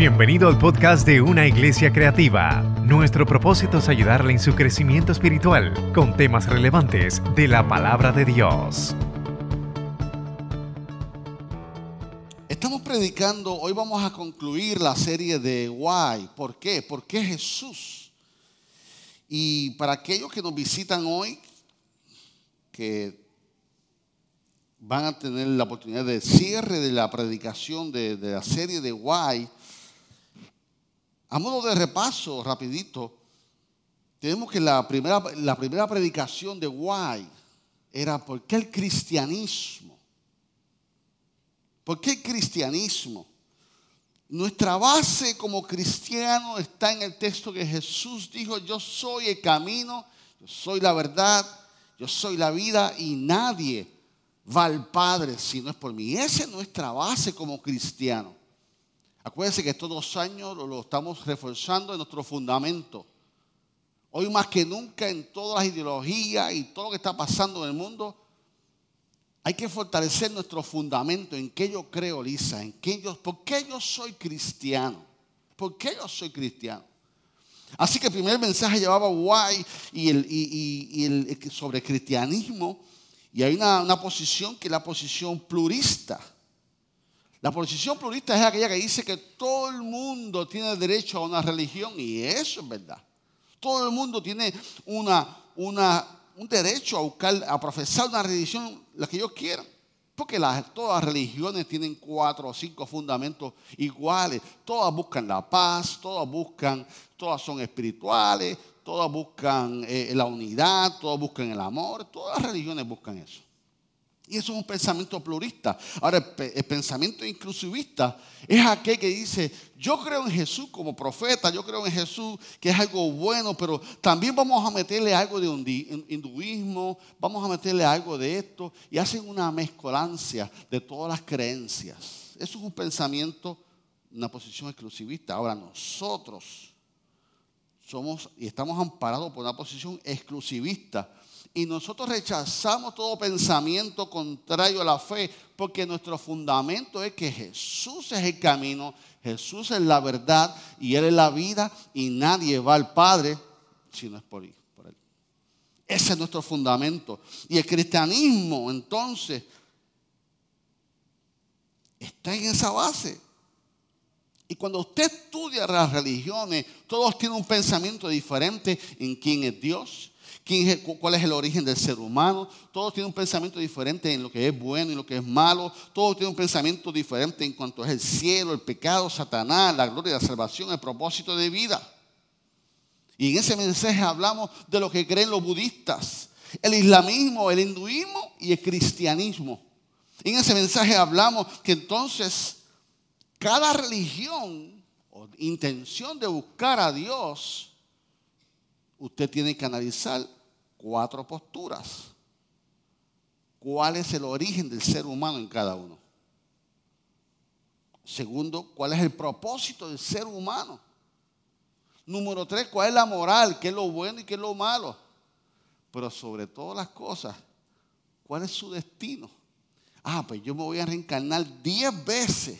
Bienvenido al podcast de Una Iglesia Creativa. Nuestro propósito es ayudarle en su crecimiento espiritual con temas relevantes de la palabra de Dios. Estamos predicando, hoy vamos a concluir la serie de Why. ¿Por qué? ¿Por qué Jesús? Y para aquellos que nos visitan hoy, que van a tener la oportunidad de cierre de la predicación de, de la serie de Why, a modo de repaso, rapidito, tenemos que la primera, la primera predicación de Why era ¿por qué el cristianismo? ¿Por qué el cristianismo? Nuestra base como cristiano está en el texto que Jesús dijo, yo soy el camino, yo soy la verdad, yo soy la vida y nadie va al Padre si no es por mí. Esa es nuestra base como cristiano. Acuérdense que estos dos años lo, estamos reforzando en nuestro fundamento. Hoy más que nunca en todas las ideologías y todo lo que está pasando en el mundo, hay que fortalecer nuestro fundamento. ¿En qué yo creo, Lisa? ¿En qué yo, ¿Por qué yo soy cristiano? ¿Por qué yo soy cristiano? Así que el primer mensaje llevaba guay y el, y, sobre cristianismo. Y hay una, una posición que es la posición plurista. La posición plurista es aquella que dice que todo el mundo tiene derecho a una religión y eso es verdad. Todo el mundo tiene un derecho a buscar, a profesar una religión, la que ellos quieran. Porque todas las religiones tienen cuatro o cinco fundamentos iguales. Todas buscan la paz, todas buscan, todas son espirituales, todas buscan eh, la unidad, todas buscan el amor. Todas las religiones buscan eso. Y eso es un pensamiento plurista. Ahora, el, pensamiento inclusivista es aquel que dice, yo creo en Jesús como profeta, yo creo en Jesús que es algo bueno, pero también vamos a meterle algo de hinduismo, vamos a meterle algo de esto, y hacen una mezcolancia de todas las creencias. Eso es un pensamiento, una posición exclusivista. Ahora, nosotros somos y estamos amparados por una posición exclusivista y nosotros rechazamos todo pensamiento contrario a la fe, porque nuestro fundamento es que Jesús es el camino, Jesús es la verdad y Él es la vida y nadie va al Padre si no es por Él. Ese es nuestro fundamento. Y el cristianismo entonces está en esa base. Y cuando usted estudia las religiones, todos tienen un pensamiento diferente en quién es Dios, cuál es el origen del ser humano. Todos tienen un pensamiento diferente en lo que es bueno y lo que es malo. Todos tienen un pensamiento diferente en cuanto es el cielo, el pecado, Satanás, la gloria, la salvación, el propósito de vida. Y en ese mensaje hablamos de lo que creen los budistas, el islamismo, el hinduismo y el cristianismo. En ese mensaje hablamos que entonces cada religión o intención de buscar a Dios, usted tiene que analizar cuatro posturas. ¿Cuál es el origen del ser humano en cada uno? Segundo, ¿cuál es el propósito del ser humano? Número tres, ¿cuál es la moral? ¿Qué es lo bueno y qué es lo malo? Pero sobre todas las cosas, ¿cuál es su destino? Ah, pues yo me voy a reencarnar diez veces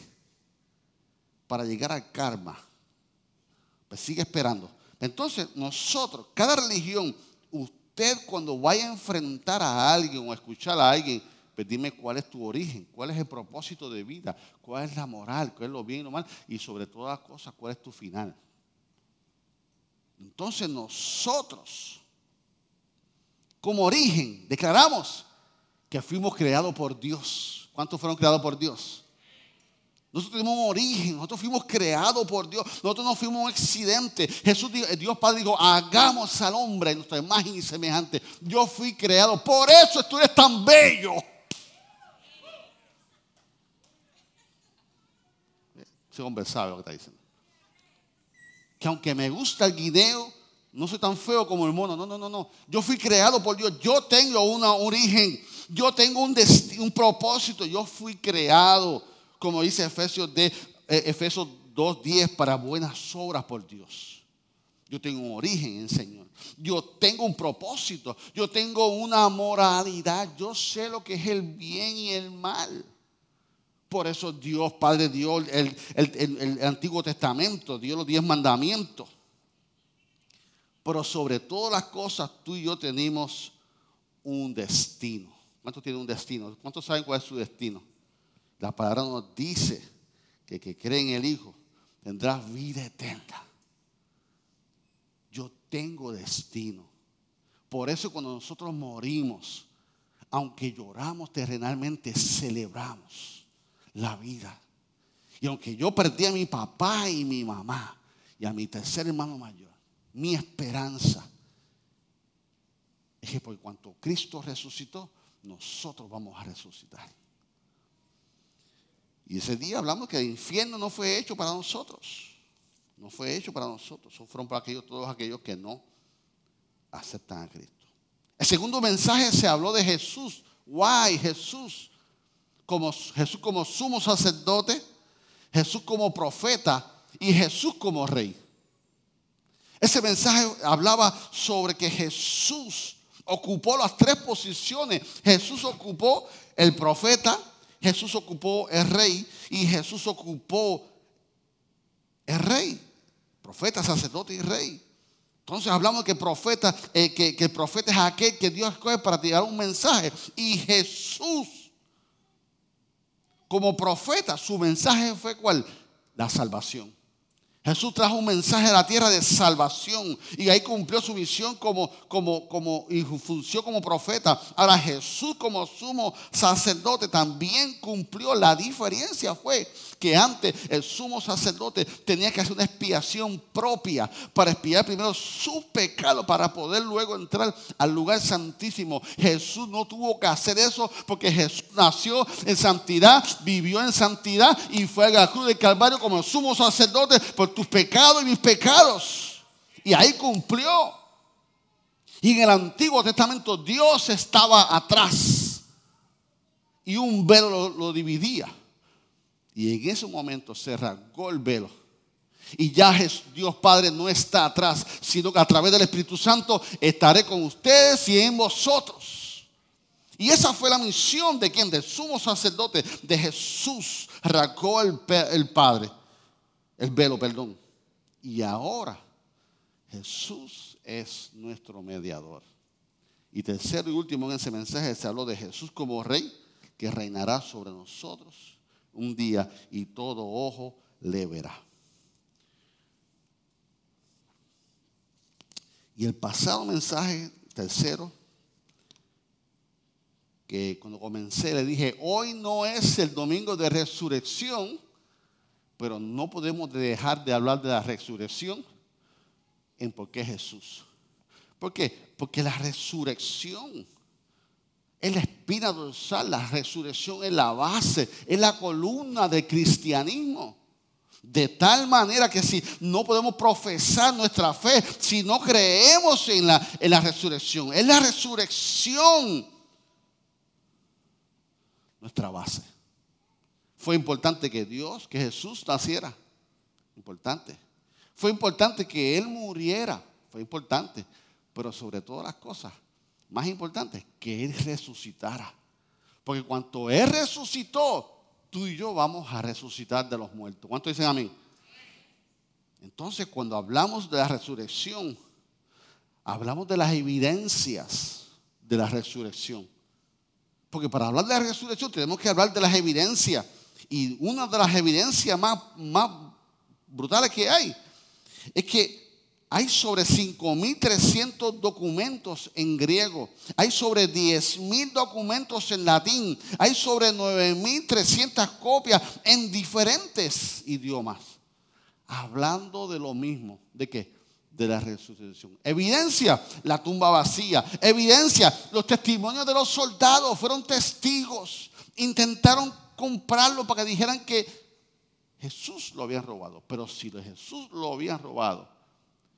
para llegar al karma. Pues sigue esperando. Entonces, nosotros, cada religión, usted cuando vaya a enfrentar a alguien o a escuchar a alguien, pues dime cuál es tu origen, cuál es el propósito de vida, cuál es la moral, cuál es lo bien y lo mal, y sobre todas las cosas, cuál es tu final. Entonces nosotros, como origen, declaramos que fuimos creados por Dios. ¿Cuántos fueron creados por Dios? Nosotros tenemos un origen, nosotros fuimos creados por Dios, nosotros no fuimos un accidente. Jesús, Dios Padre dijo, hagamos al hombre nuestra imagen y semejante. Yo fui creado, por eso tú eres tan bello. Ese hombre sabe lo que está diciendo. Que aunque me gusta el guineo, no soy tan feo como el mono. No, no, no, no. Yo fui creado por Dios. Yo tengo un origen. Yo tengo un, un propósito. Yo fui creado como dice Efesios, de, eh, Efesios 2.10, para buenas obras por Dios. Yo tengo un origen en Señor. Yo tengo un propósito. Yo tengo una moralidad. Yo sé lo que es el bien y el mal. Por eso Dios, Padre, dio el, el Antiguo Testamento, dio los diez mandamientos. Pero sobre todas las cosas, tú y yo tenemos un destino. ¿Cuántos tienen un destino? ¿Cuántos saben cuál es su destino? La palabra nos dice que que cree en el Hijo tendrá vida eterna. Yo tengo destino. Por eso cuando nosotros morimos, aunque lloramos terrenalmente, celebramos la vida. Y aunque yo perdí a mi papá y mi mamá y a mi tercer hermano mayor, mi esperanza es que por cuanto Cristo resucitó, nosotros vamos a resucitar. Y ese día hablamos que el infierno no fue hecho para nosotros. No fue hecho para nosotros. Fueron para aquellos, todos aquellos que no aceptan a Cristo. El segundo mensaje se habló de Jesús. Why Jesús como Jesús como sumo sacerdote, Jesús como profeta y Jesús como rey. Ese mensaje hablaba sobre que Jesús ocupó las tres posiciones. Jesús ocupó el profeta, Jesús ocupó el rey y Jesús ocupó el rey. Profeta, sacerdote y rey. Entonces hablamos que, profeta, eh, que, que el profeta es aquel que Dios escoge para tirar un mensaje. Y Jesús, como profeta, su mensaje fue cuál? La salvación. Jesús trajo un mensaje a la tierra de salvación y ahí cumplió su misión como, como, como, y función como profeta. Ahora Jesús como sumo sacerdote también cumplió. La diferencia fue que antes el sumo sacerdote tenía que hacer una expiación propia para expiar primero su pecado para poder luego entrar al lugar santísimo. Jesús no tuvo que hacer eso porque Jesús nació en santidad, vivió en santidad y fue a la cruz del Calvario como sumo sacerdote por pecados y mis pecados. Y ahí cumplió. Y en el Antiguo Testamento Dios estaba atrás y un velo lo dividía. Y en ese momento se rasgó el velo. Y ya Dios Padre no está atrás, sino que a través del Espíritu Santo estaré con ustedes y en vosotros. Y esa fue la misión de quien, del sumo sacerdote de Jesús, rasgó el, el Padre, el velo, perdón. Y ahora Jesús es nuestro mediador. Y tercero y último en ese mensaje se habló de Jesús como rey que reinará sobre nosotros un día y todo ojo le verá. Y el pasado mensaje, tercero, que cuando comencé le dije, hoy no es el domingo de resurrección, pero no podemos dejar de hablar de la resurrección en por qué Jesús. ¿Por qué? Porque la resurrección es la espina dorsal, la resurrección es la base, es la columna del cristianismo. De tal manera que si no podemos profesar nuestra fe, si no creemos en la, en la resurrección, es la resurrección nuestra base. Fue importante que Dios, que Jesús naciera. Importante. Fue importante que Él muriera. Fue importante. Pero sobre todas las cosas, más importante, que Él resucitara. Porque cuando Él resucitó, tú y yo vamos a resucitar de los muertos. ¿Cuántos dicen amén? Entonces, cuando hablamos de la resurrección, hablamos de las evidencias de la resurrección. Porque para hablar de la resurrección tenemos que hablar de las evidencias. Y una de las evidencias más, más brutales que hay es que hay sobre 5.300 documentos en griego. Hay sobre 10.000 documentos en latín. Hay sobre 9.300 copias en diferentes idiomas. Hablando de lo mismo. ¿De qué? De la resurrección. Evidencia, la tumba vacía. Evidencia, los testimonios de los soldados fueron testigos. Intentaron comprarlo para que dijeran que Jesús lo habían robado. Pero si Jesús lo habían robado,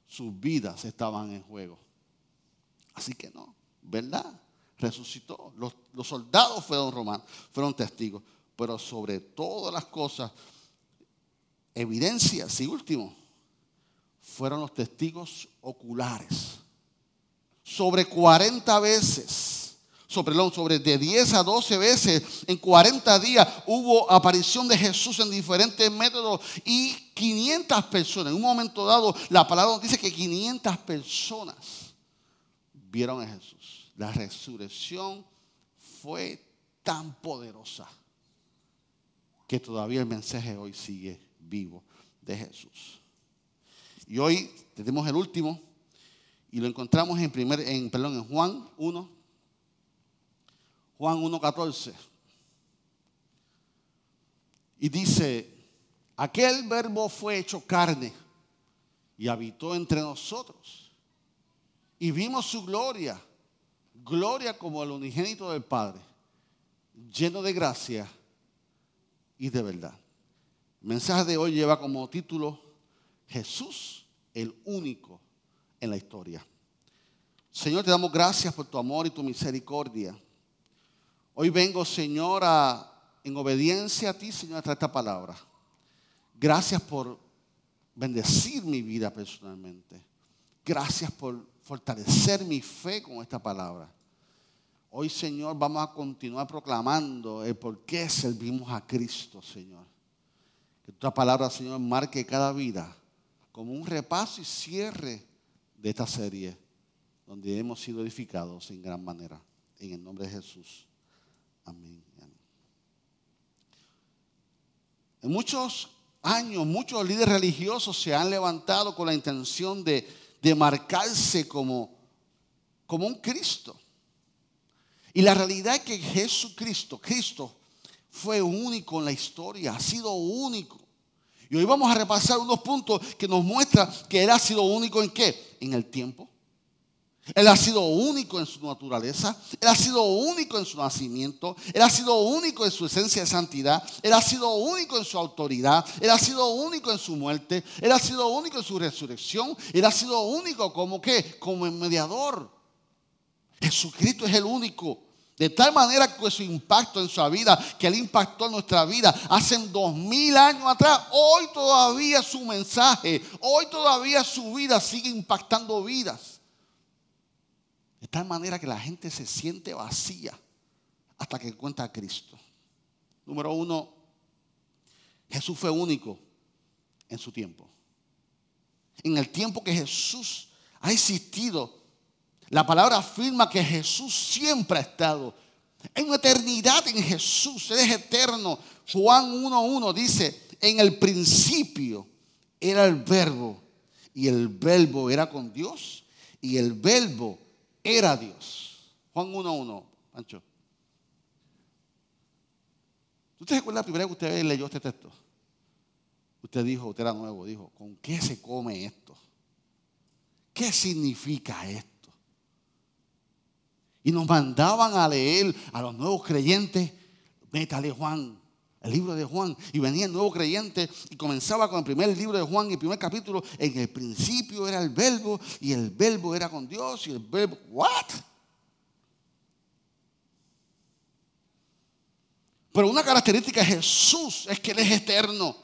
sus vidas estaban en juego. Así que no, ¿verdad? Resucitó. Los, soldados fueron romanos, fueron testigos. Pero sobre todas las cosas, evidencias y último, fueron los testigos oculares. Sobre 40 veces, sobre, sobre de 10 a 12 veces en 40 días hubo aparición de Jesús en diferentes métodos y 500 personas. En un momento dado, la palabra nos dice que 500 personas vieron a Jesús. La resurrección fue tan poderosa que todavía el mensaje hoy sigue vivo de Jesús. Y hoy tenemos el último y lo encontramos en, primer, en, en Juan 1, Juan 1.14. Y dice, aquel verbo fue hecho carne y habitó entre nosotros. Y vimos su gloria, gloria como el unigénito del Padre, lleno de gracia y de verdad. El mensaje de hoy lleva como título Jesús, el único en la historia. Señor, te damos gracias por tu amor y tu misericordia. Hoy vengo, Señor, en obediencia a ti, Señor, a traer esta palabra. Gracias por bendecir mi vida personalmente. Gracias por fortalecer mi fe con esta palabra. Hoy, Señor, vamos a continuar proclamando el por qué servimos a Cristo, Señor. Que tu palabra, Señor, marque cada vida como un repaso y cierre de esta serie donde hemos sido edificados en gran manera. En el nombre de Jesús. Amén. En muchos años, muchos líderes religiosos se han levantado con la intención de, de marcarse como, como un Cristo. Y la realidad es que Jesucristo, Cristo, fue único en la historia, ha sido único. Y hoy vamos a repasar unos puntos que nos muestran que Él ha sido único en qué? En el tiempo, él ha sido único en su naturaleza, Él ha sido único en su nacimiento, Él ha sido único en su esencia de santidad, Él ha sido único en su autoridad, Él ha sido único en su muerte, Él ha sido único en su resurrección, Él ha sido único como qué, como el mediador. Jesucristo es el único. De tal manera que su impacto en su vida, que Él impactó en nuestra vida hace dos mil años atrás, hoy todavía su mensaje, hoy todavía su vida sigue impactando vidas. De tal manera que la gente se siente vacía hasta que encuentra a Cristo. Número uno, Jesús fue único en su tiempo. En el tiempo que Jesús ha existido, la palabra afirma que Jesús siempre ha estado. En una eternidad en Jesús, Él es eterno. Juan 1.1 dice, en el principio era el verbo y el verbo era con Dios y el verbo era Dios. Juan 1.1, Pancho. ¿Usted se acuerda la primera vez que usted leyó este texto? Usted dijo, usted era nuevo, dijo, ¿con qué se come esto? ¿Qué significa esto? Y nos mandaban a leer a los nuevos creyentes, métale Juan el libro de Juan, y venía el nuevo creyente y comenzaba con el primer libro de Juan y el primer capítulo. En el principio era el verbo y el verbo era con Dios y el verbo, ¿what? Pero una característica de Jesús es que Él es eterno.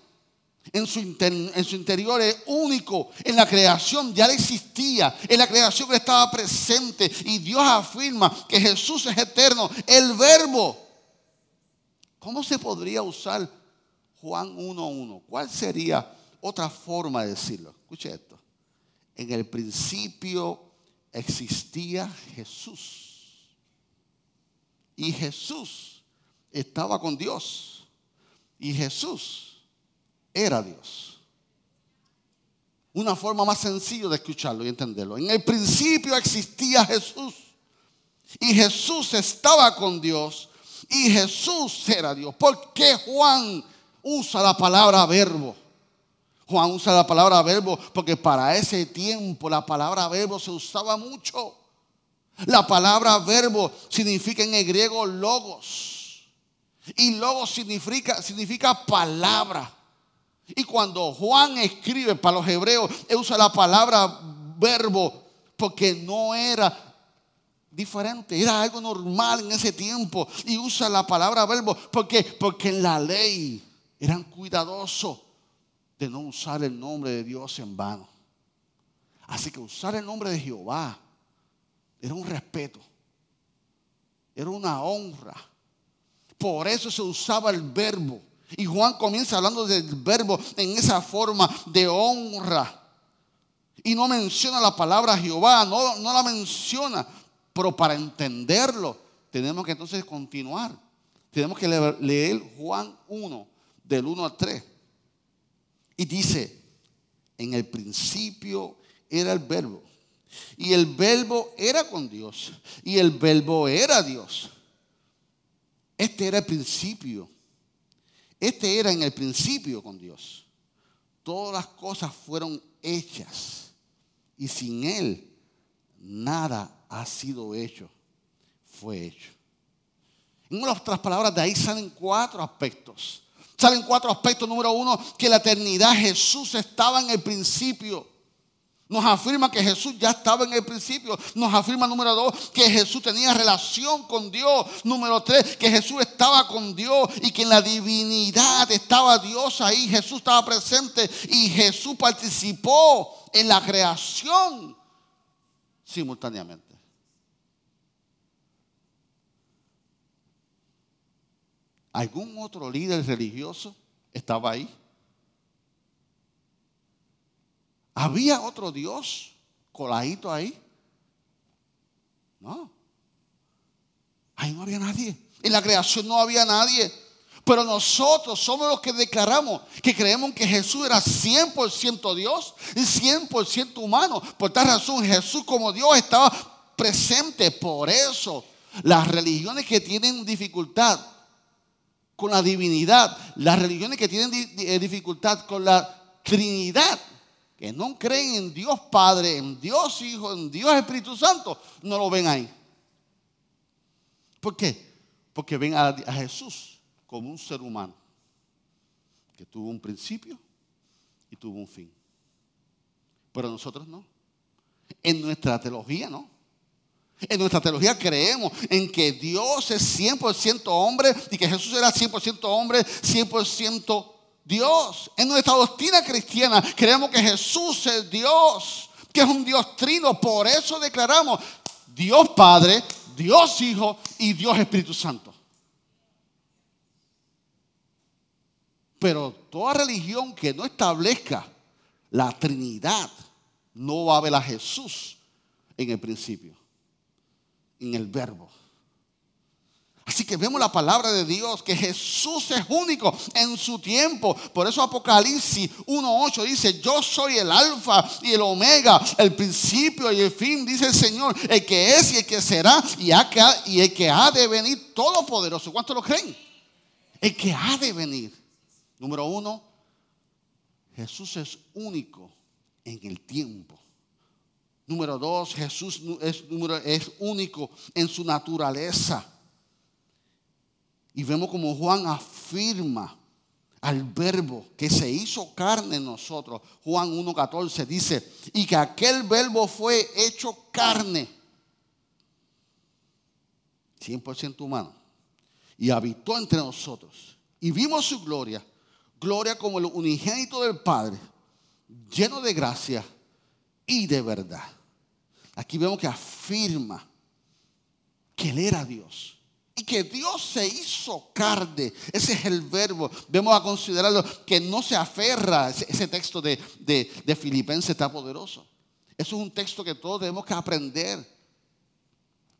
En su, en su, interior es único. En la creación ya existía. En la creación estaba presente. Y Dios afirma que Jesús es eterno. El verbo ¿Cómo se podría usar Juan 1.1? ¿Cuál sería otra forma de decirlo? Escuche esto. En el principio existía Jesús. Y Jesús estaba con Dios. Y Jesús era Dios. Una forma más sencilla de escucharlo y entenderlo. En el principio existía Jesús. Y Jesús estaba con Dios y Jesús era Dios. ¿Por qué Juan usa la palabra verbo? Juan usa la palabra verbo porque para ese tiempo la palabra verbo se usaba mucho. La palabra verbo significa en el griego logos. Y logos significa, significa palabra. Y cuando Juan escribe para los hebreos, él usa la palabra verbo porque no era diferente, era algo normal en ese tiempo. Y usa la palabra verbo porque, porque en la ley eran cuidadosos de no usar el nombre de Dios en vano. Así que usar el nombre de Jehová era un respeto. era una honra. Por eso se usaba el verbo. Y Juan comienza hablando del verbo en esa forma de honra. Y no menciona la palabra Jehová, no, no la menciona. Pero para entenderlo, tenemos que entonces continuar. Tenemos que leer Juan 1, del 1 al 3. Y dice, en el principio era el verbo. Y el verbo era con Dios. Y el verbo era Dios. Este era el principio. Este era en el principio con Dios. Todas las cosas fueron hechas. Y sin Él nada ha sido hecho. Fue hecho. En otras palabras, de ahí salen cuatro aspectos. Salen cuatro aspectos. Número uno, que la eternidad Jesús estaba en el principio. Nos afirma que Jesús ya estaba en el principio. Nos afirma, número dos, que Jesús tenía relación con Dios. Número tres, que Jesús estaba con Dios y que en la divinidad estaba Dios ahí. Jesús estaba presente y Jesús participó en la creación simultáneamente. ¿Algún otro líder religioso estaba ahí? ¿Había otro Dios coladito ahí? No. Ahí no había nadie. En la creación no había nadie. Pero nosotros somos los que declaramos que creemos que Jesús era 100% Dios y 100% humano. Por tal razón Jesús como Dios estaba presente. Por eso las religiones que tienen dificultad con la divinidad, las religiones que tienen eh, dificultad con la Trinidad, que no creen en Dios Padre, en Dios Hijo, en Dios Espíritu Santo, no lo ven ahí. ¿Por qué? Porque ven a, a Jesús como un ser humano que tuvo un principio y tuvo un fin. Pero nosotros no. En nuestra teología no. En nuestra teología creemos en que Dios es 100% hombre y que Jesús era 100% hombre, 100% Dios. En nuestra doctrina cristiana creemos que Jesús es Dios, que es un Dios trino. Por eso declaramos Dios Padre, Dios Hijo y Dios Espíritu Santo. Pero toda religión que no establezca la Trinidad no va a ver a Jesús en el principio en el verbo. Así que vemos la palabra de Dios, que Jesús es único en su tiempo. Por eso Apocalipsis 1.8 dice, yo soy el alfa y el omega, el principio y el fin, dice el Señor, el que es y el que será y, el que ha de venir todopoderoso. ¿Cuántos lo creen? El que ha de venir. Número uno, Jesús es único en el tiempo. Número dos, Jesús es, único en su naturaleza. Y vemos como Juan afirma al verbo que se hizo carne en nosotros. Juan 1.14 dice, y que aquel verbo fue hecho carne. 100% humano. Y habitó entre nosotros. Y vimos su gloria. Gloria como el unigénito del Padre. Lleno de gracia y de verdad. Aquí vemos que afirma que Él era Dios. Y que Dios se hizo carne. Ese es el verbo. Vemos a considerarlo que no se aferra. Ese, texto de, de Filipenses está poderoso. Eso es un texto que todos tenemos que aprender.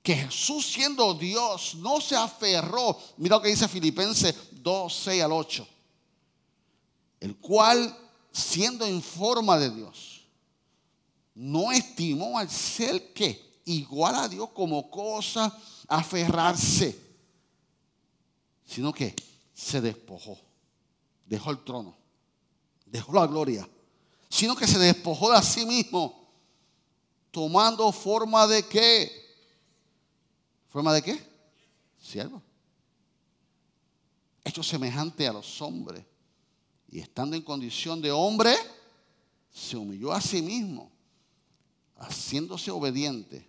Que Jesús siendo Dios no se aferró. Mira lo que dice Filipenses 2, 6 al 8. El cual siendo en forma de Dios no estimó al ser que igual a Dios como cosa aferrarse, sino que se despojó, dejó el trono, dejó la gloria, sino que se despojó de sí mismo, tomando forma de qué? ¿Forma de qué? Siervo. Hecho semejante a los hombres. Y estando en condición de hombre, se humilló a sí mismo haciéndose obediente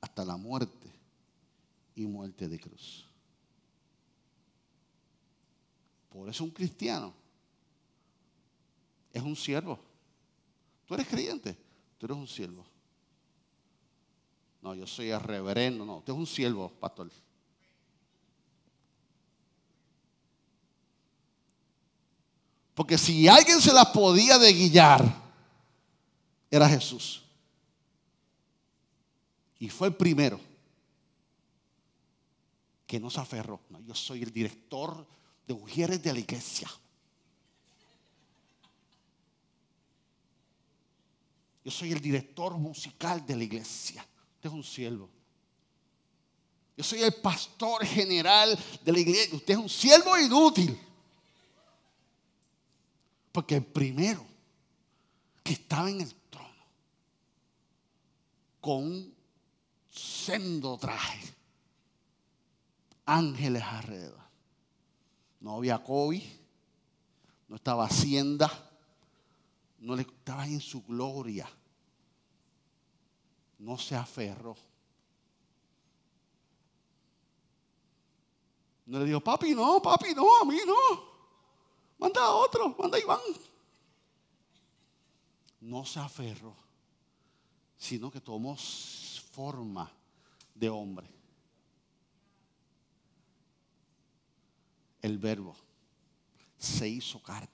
hasta la muerte y muerte de cruz. Por eso un cristiano es un siervo. Tú eres creyente, tú eres un siervo. No, yo soy el reverendo, no, usted es un siervo, pastor. Porque si alguien se las podía guiar, era Jesús. Y fue el primero que no se aferró. yo soy el director de mujeres de la iglesia. Yo soy el director musical de la iglesia. Usted es un siervo. Yo soy el pastor general de la iglesia. Usted es un siervo inútil. Porque el primero que estaba en el trono con un sendo traje, ángeles alrededor. No había COVID, no estaba Hacienda, no le estaba en su gloria. No se aferró. No le dijo, papi, no, papi, no, a mí no. Manda a otro, manda a Iván. No se aferró, sino que tomó forma de hombre. El verbo se hizo carne.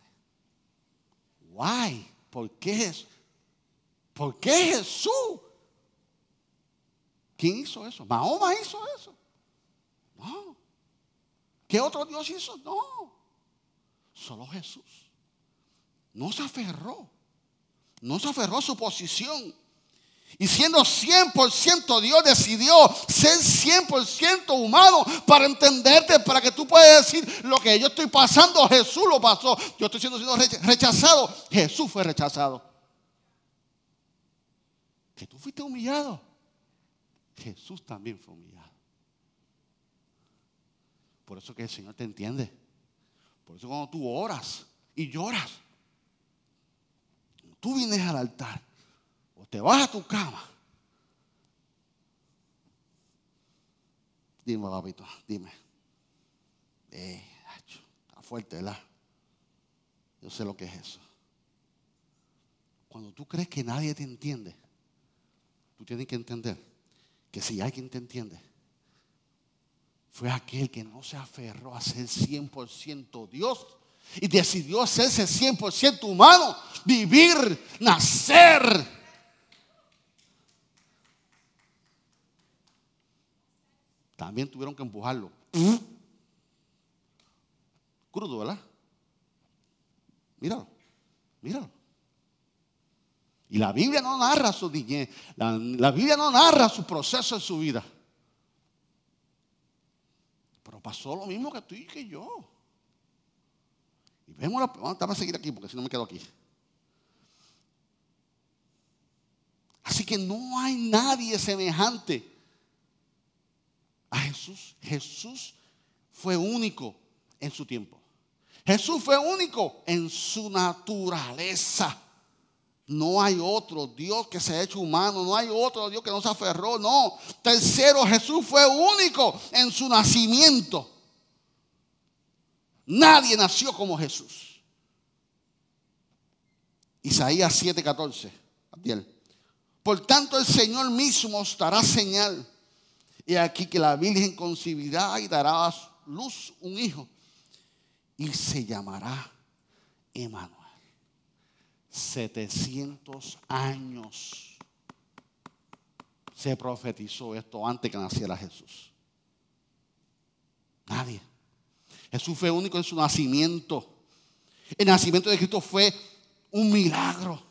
Why? ¿Por qué es? ¿Por qué Jesús? ¿Quién hizo eso? Mahoma hizo eso. No. ¿Qué otro Dios hizo? No. Solo Jesús. No se aferró. No se aferró a su posición. Y siendo 100% Dios, decidió ser 100% humano para entenderte, para que tú puedas decir lo que yo estoy pasando, Jesús lo pasó. Yo estoy siendo, siendo rechazado, Jesús fue rechazado. Que tú fuiste humillado, Jesús también fue humillado. Por eso que el Señor te entiende. Por eso cuando tú oras y lloras, tú vienes al altar o te vas a tu cama. Dime, papito, dime. Eh, está fuerte, ¿verdad? Yo sé lo que es eso. Cuando tú crees que nadie te entiende, tú tienes que entender que si alguien te entiende, fue aquel que no se aferró a ser 100% Dios y decidió hacerse 100% humano, vivir, nacer también tuvieron que empujarlo. Crudo, ¿verdad? Míralo, míralo. Y la Biblia no narra su niñez, la, Biblia no narra su proceso en su vida. Pero pasó lo mismo que tú y que yo. Y vemos la, vamos a seguir aquí porque si no me quedo aquí. Así que no hay nadie semejante a Jesús. Jesús fue único en su tiempo. Jesús fue único en su naturaleza. No hay otro Dios que se ha hecho humano, no hay otro Dios que no se aferró, no. Tercero, Jesús fue único en su nacimiento. Nadie nació como Jesús. Isaías 7:14. Por tanto, el Señor mismo os dará señal y aquí que la Virgen concebirá y dará a luz un hijo. Y se llamará Emanuel. 700 años se profetizó esto antes que naciera Jesús. Nadie. Jesús fue único en su nacimiento. El nacimiento de Cristo fue un milagro.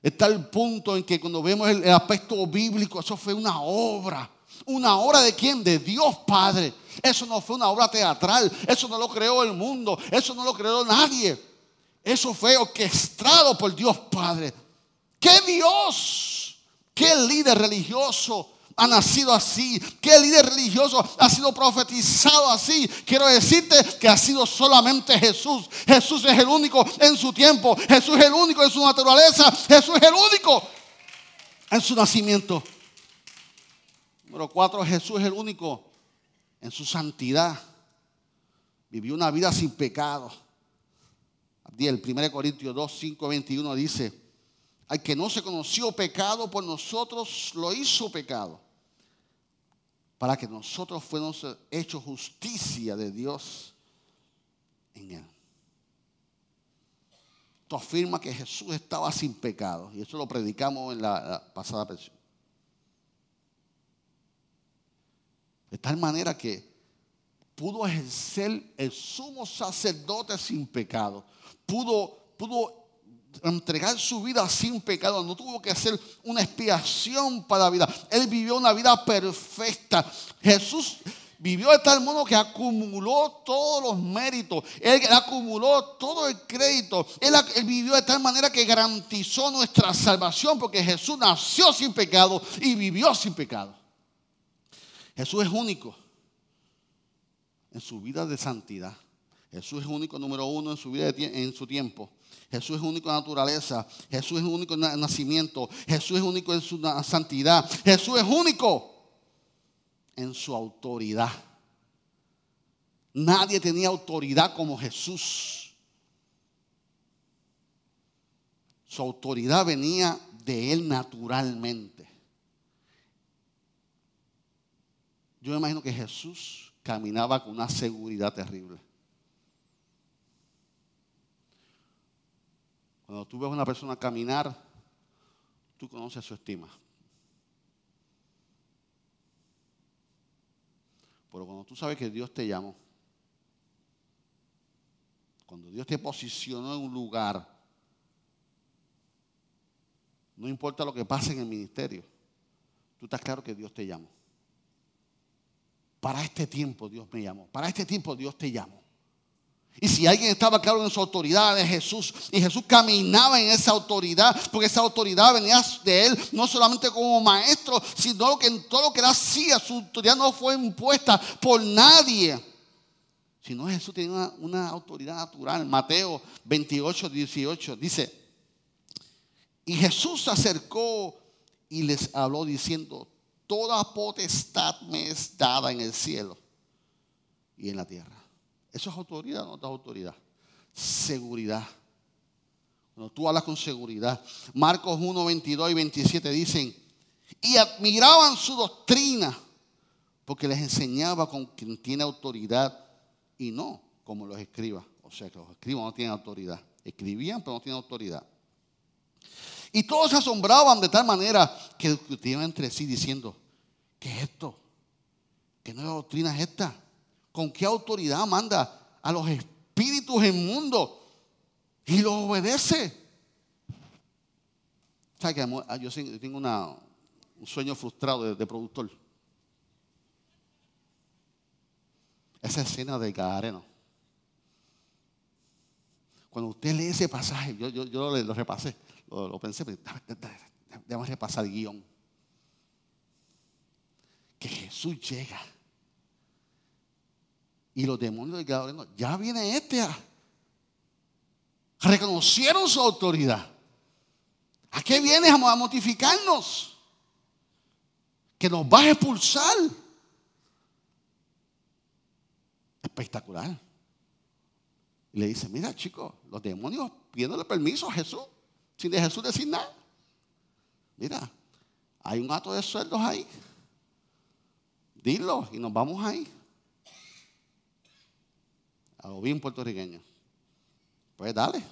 Está el punto en que cuando vemos el, aspecto bíblico, eso fue una obra. ¿Una obra de quién? De Dios Padre. Eso no fue una obra teatral. Eso no lo creó el mundo. Eso no lo creó nadie. Eso fue orquestado por Dios Padre. ¿Qué Dios? ¿Qué líder religioso ha nacido así? ¿Qué líder religioso ha sido profetizado así? Quiero decirte que ha sido solamente Jesús. Jesús es el único en su tiempo. Jesús es el único en su naturaleza. Jesús es el único en su nacimiento. Número cuatro, Jesús es el único en su santidad. Vivió una vida sin pecado. El 1 Corintios 2, 5, 21 dice, al que no se conoció pecado por nosotros, lo hizo pecado, para que nosotros fuéramos hechos justicia de Dios en él. esto afirma que Jesús estaba sin pecado. Y eso lo predicamos en la, la pasada versión. De tal manera que pudo ejercer el sumo sacerdote sin pecado. Pudo, pudo entregar su vida sin pecado, no tuvo que hacer una expiación para la vida. Él vivió una vida perfecta. Jesús vivió de tal modo que acumuló todos los méritos, él acumuló todo el crédito, él, vivió de tal manera que garantizó nuestra salvación, porque Jesús nació sin pecado y vivió sin pecado. Jesús es único en su vida de santidad. Jesús es único número uno en su vida en su tiempo. Jesús es único en naturaleza. Jesús es único en nacimiento. Jesús es único en su santidad. Jesús es único en su autoridad. Nadie tenía autoridad como Jesús. Su autoridad venía de él naturalmente. Yo me imagino que Jesús caminaba con una seguridad terrible. Cuando tú ves a una persona caminar, tú conoces su estima. Pero cuando tú sabes que Dios te llamó, cuando Dios te posicionó en un lugar, no importa lo que pase en el ministerio, tú estás claro que Dios te llamó. Para este tiempo Dios me llamó. Para este tiempo Dios te llamó. Y si alguien estaba claro en su autoridad de Jesús y Jesús caminaba en esa autoridad, porque esa autoridad venía de él no solamente como maestro, sino que en todo lo que él hacía, su autoridad no fue impuesta por nadie, sino Jesús tenía una, una autoridad natural. Mateo 28, 18 dice, y Jesús se acercó y les habló diciendo, toda potestad me es dada en el cielo y en la tierra. ¿Eso es autoridad no es autoridad? Seguridad. Cuando tú hablas con seguridad. Marcos 1, 22 y 27 dicen, y admiraban su doctrina, porque les enseñaba con quien tiene autoridad y no como los escribas. O sea que los escribas no tienen autoridad. Escribían, pero no tienen autoridad. Y todos se asombraban de tal manera que discutían entre sí diciendo, ¿qué es esto? ¿Qué nueva doctrina es esta? ¿Con qué autoridad manda a los espíritus mundo y los obedece? ¿Sabes que ah, yo tengo un sueño frustrado de, productor? Esa escena del Gadareno. Cuando usted lee ese pasaje, yo, yo, lo, repasé, lo, pensé, pero déjame repasar el guion. Que Jesús llega y los demonios del Gadareno, ya viene este. Reconocieron su autoridad. ¿A qué vienes a mortificarnos? Que nos vas a expulsar. Espectacular. Y le dice, mira chicos, los demonios pidiéndole permiso a Jesús, sin de Jesús decir nada. Mira, hay un acto de sueldos ahí. Dilo y nos vamos ahí a lo bien puertorriqueño. Pues dale.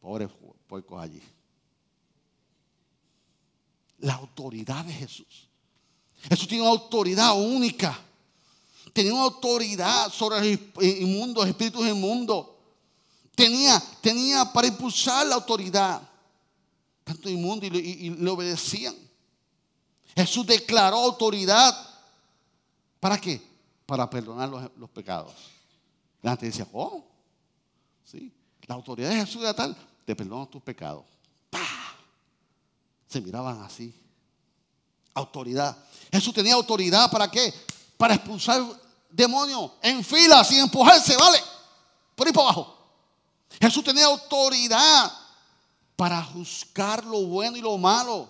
Pobres puercos allí. La autoridad de Jesús. Jesús tiene una autoridad única. Tenía una autoridad sobre los inmundos, espíritus inmundos. Tenía, tenía para impulsar la autoridad. Tanto inmundo y, y le obedecían. Jesús declaró autoridad. ¿Para qué? para perdonar los, pecados. La gente decía, oh, sí, la autoridad de Jesús era tal, te perdono tus pecados. Se miraban así. Autoridad. Jesús tenía autoridad para qué? Para expulsar demonios en fila, sin empujarse, ¿vale? Por ahí para abajo. Jesús tenía autoridad para juzgar lo bueno y lo malo.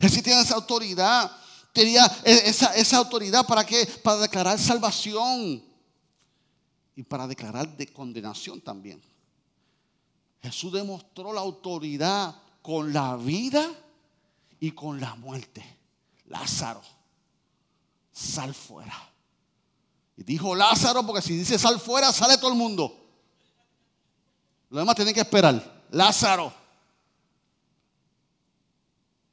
Jesús tiene esa autoridad Tenía esa, autoridad para qué? Para declarar salvación y para declarar de condenación también. Jesús demostró la autoridad con la vida y con la muerte. Lázaro, sal fuera. Y dijo Lázaro porque si dice sal fuera, sale todo el mundo. Los demás tienen que esperar. Lázaro.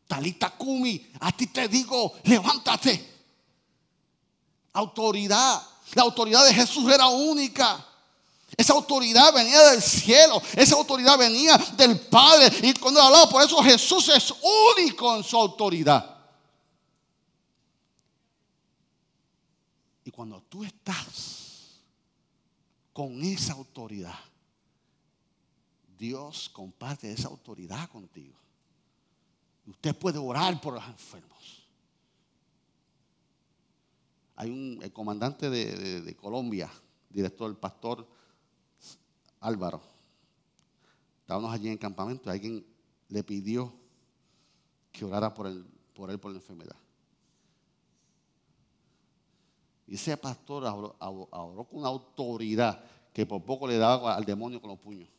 Talita Kumi, a ti te digo, levántate. Autoridad. La autoridad de Jesús era única. Esa autoridad venía del cielo. Esa autoridad venía del Padre. Y cuando hablaba, por eso Jesús es único en su autoridad. Y cuando tú estás con esa autoridad, Dios comparte esa autoridad contigo. Usted puede orar por los enfermos. Hay un el comandante de, Colombia, director, el pastor Álvaro. Estábamos allí en campamento y alguien le pidió que orara por él por, él, por la enfermedad. Y ese pastor oró, con una autoridad que por poco le daba al demonio con los puños.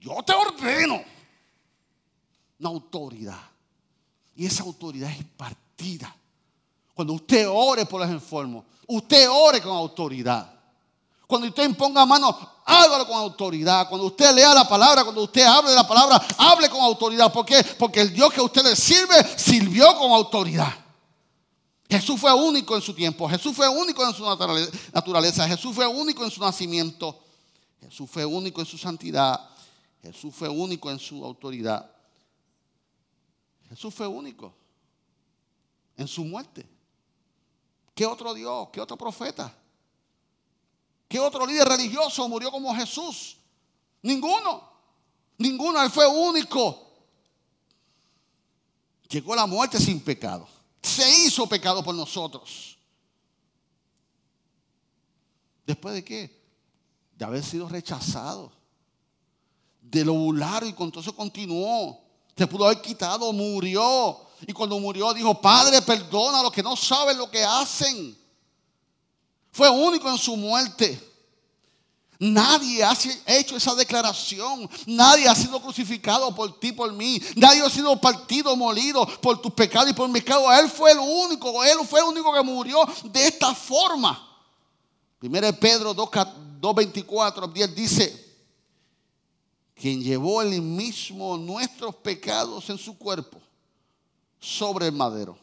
Yo te ordeno una autoridad. Y esa autoridad es partida. Cuando usted ore por los enfermos, usted ore con autoridad. Cuando usted imponga mano, hágalo con autoridad. Cuando usted lea la palabra, cuando usted hable de la palabra, hable con autoridad. ¿Por qué? Porque el Dios que usted le sirve sirvió con autoridad. Jesús fue único en su tiempo. Jesús fue único en su naturaleza. Jesús fue único en su nacimiento. Jesús fue único en su santidad. Jesús fue único en su autoridad. Jesús fue único en su muerte. ¿Qué otro Dios? ¿Qué otro profeta? ¿Qué otro líder religioso murió como Jesús? Ninguno. Ninguno. Él fue único. Llegó la muerte sin pecado. Se hizo pecado por nosotros. ¿Después de qué? De haber sido rechazado. De lo y con todo eso continuó. Se pudo haber quitado, murió. Y cuando murió dijo, Padre, perdona a los que no saben lo que hacen. Fue único en su muerte. Nadie ha hecho esa declaración. Nadie ha sido crucificado por ti, por mí. Nadie ha sido partido, molido por tus pecados y por mi pecado. Él fue el único. Él fue el único que murió de esta forma. Primero Pedro 2.24, 10 dice, quien llevó el mismo nuestros pecados en su cuerpo sobre el madero,